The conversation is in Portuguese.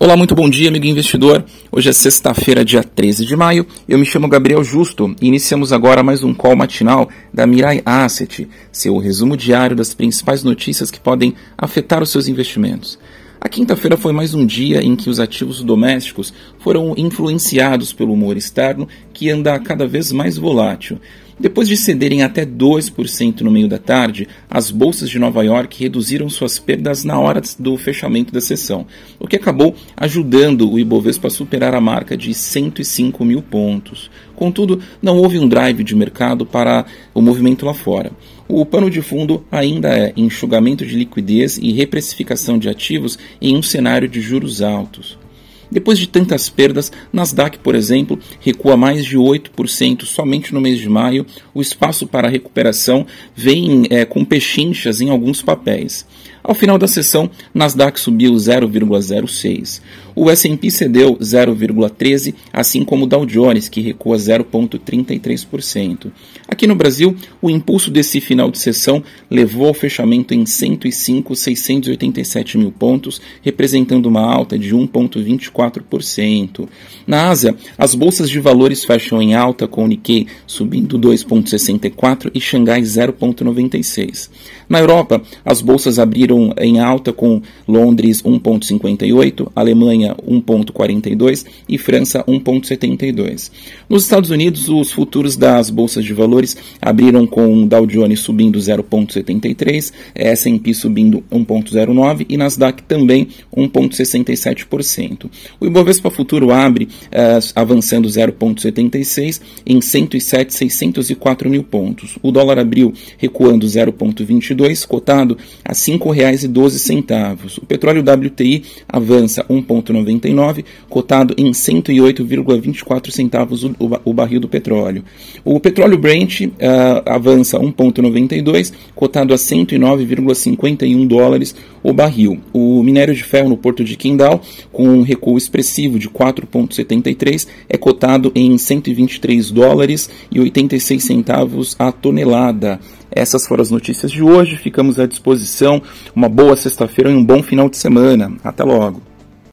Olá, muito bom dia, amigo investidor. Hoje é sexta-feira, dia 13 de maio. Eu me chamo Gabriel Justo e iniciamos agora mais um call matinal da Mirai Asset, seu resumo diário das principais notícias que podem afetar os seus investimentos. A quinta-feira foi mais um dia em que os ativos domésticos foram influenciados pelo humor externo, que anda cada vez mais volátil. Depois de cederem até 2% no meio da tarde, as bolsas de Nova York reduziram suas perdas na hora do fechamento da sessão, o que acabou ajudando o Ibovespa a superar a marca de 105 mil pontos. Contudo, não houve um drive de mercado para o movimento lá fora. O pano de fundo ainda é enxugamento de liquidez e reprecificação de ativos em um cenário de juros altos. Depois de tantas perdas, Nasdaq, por exemplo, recua mais de 8% somente no mês de maio. O espaço para recuperação vem é, com pechinchas em alguns papéis. Ao final da sessão, Nasdaq subiu 0,06. O S&P cedeu 0,13, assim como o Dow Jones, que recua 0,33%. Aqui no Brasil, o impulso desse final de sessão levou ao fechamento em 105,687 mil pontos, representando uma alta de 1,24%. Na Ásia, as bolsas de valores fecham em alta, com o Nikkei subindo 2,64 e Xangai 0,96. Na Europa, as bolsas abriram em alta com Londres 1,58, Alemanha 1,42 e França 1,72. Nos Estados Unidos, os futuros das bolsas de valores abriram com Dow Jones subindo 0,73, S&P subindo 1,09 e Nasdaq também 1,67%. O Ibovespa Futuro abre eh, avançando 0,76 em 107,604 mil pontos. O dólar abriu recuando 0,22 cotado a R$ 5,12. O petróleo WTI avança 1,99, cotado em 108,24 centavos o, o, barril do petróleo. O petróleo Brent uh, avança 1,92, cotado a 109,51 dólares o barril. O minério de ferro no porto de Qingdao, com um recuo expressivo de 4,73, é cotado em 123 dólares e 86 centavos a tonelada. Essas foram as notícias de hoje. Ficamos à disposição. Uma boa sexta-feira e um bom final de semana. Até logo.